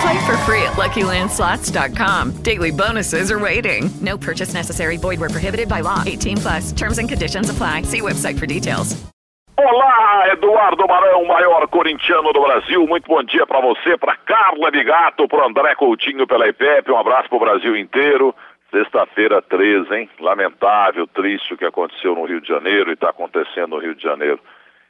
Play for free at LuckyLandSlots.com. Daily bonuses are waiting. No purchase necessary. Void where prohibited by law. 18 plus. Terms and conditions apply. See website for details. Olá, Eduardo Barão, maior corintiano do Brasil. Muito bom dia para você, para Carla Bigato, para André Coutinho pela IPEP. Um abraço para o Brasil inteiro. Sexta-feira 13, hein? Lamentável, triste o que aconteceu no Rio de Janeiro e está acontecendo no Rio de Janeiro.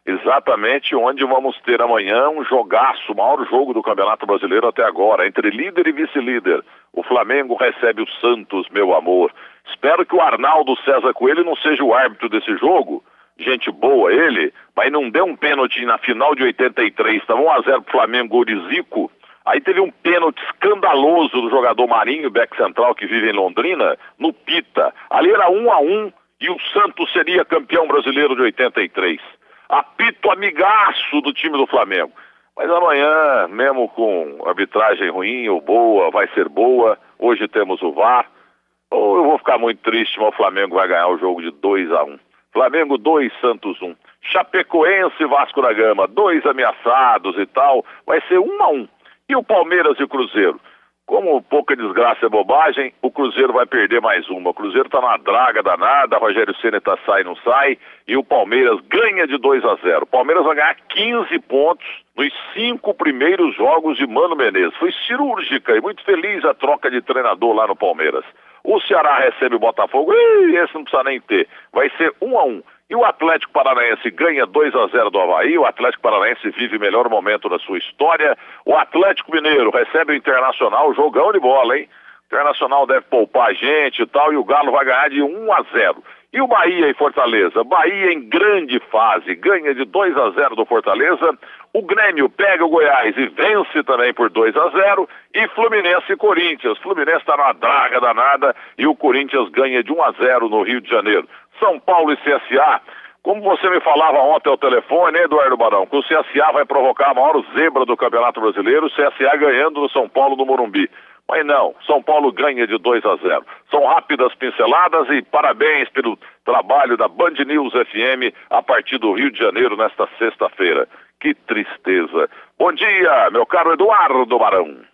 Exatamente onde vamos ter amanhã um jogaço, o maior jogo do Campeonato Brasileiro até agora, entre líder e vice-líder. O Flamengo recebe o Santos, meu amor. Espero que o Arnaldo César Coelho não seja o árbitro desse jogo. Gente boa ele, mas não deu um pênalti na final de 83, estava 1x0 pro Flamengo, Orizico. Aí teve um pênalti escandaloso do jogador Marinho, back central, que vive em Londrina, no Pita. Ali era 1 a 1 e o Santos seria campeão brasileiro de 83 apito amigaço do time do Flamengo. Mas amanhã, mesmo com arbitragem ruim ou boa, vai ser boa. Hoje temos o VAR. Ou eu vou ficar muito triste, mas o Flamengo vai ganhar o jogo de 2 a 1 um. Flamengo 2, Santos 1. Um. Chapecoense e Vasco da Gama, dois ameaçados e tal. Vai ser 1 um a 1 um. E o Palmeiras e o Cruzeiro? Como pouca desgraça é bobagem, o Cruzeiro vai perder mais uma. O Cruzeiro está na draga danada, Rogério Senna está sai não sai, e o Palmeiras ganha de 2 a 0. O Palmeiras vai ganhar 15 pontos nos cinco primeiros jogos de Mano Menezes. Foi cirúrgica e muito feliz a troca de treinador lá no Palmeiras. O Ceará recebe o Botafogo, e esse não precisa nem ter. Vai ser 1 a 1. E o Atlético Paranaense ganha 2 a 0 do Havaí. O Atlético Paranaense vive o melhor momento da sua história. O Atlético Mineiro recebe o Internacional, jogão de bola, hein? O Internacional deve poupar a gente e tal, e o Galo vai ganhar de 1 a 0. E o Bahia e Fortaleza? Bahia em grande fase, ganha de 2 a 0 do Fortaleza. O Grêmio pega o Goiás e vence também por 2 a 0. E Fluminense e Corinthians. Fluminense está na draga danada e o Corinthians ganha de 1 a 0 no Rio de Janeiro. São Paulo e CSA. Como você me falava ontem ao telefone, Eduardo Barão, que o CSA vai provocar a maior zebra do Campeonato Brasileiro, o CSA ganhando no São Paulo do Morumbi. Mas não, São Paulo ganha de 2 a 0. São rápidas pinceladas e parabéns pelo trabalho da Band News FM a partir do Rio de Janeiro nesta sexta-feira. Que tristeza. Bom dia, meu caro Eduardo Barão.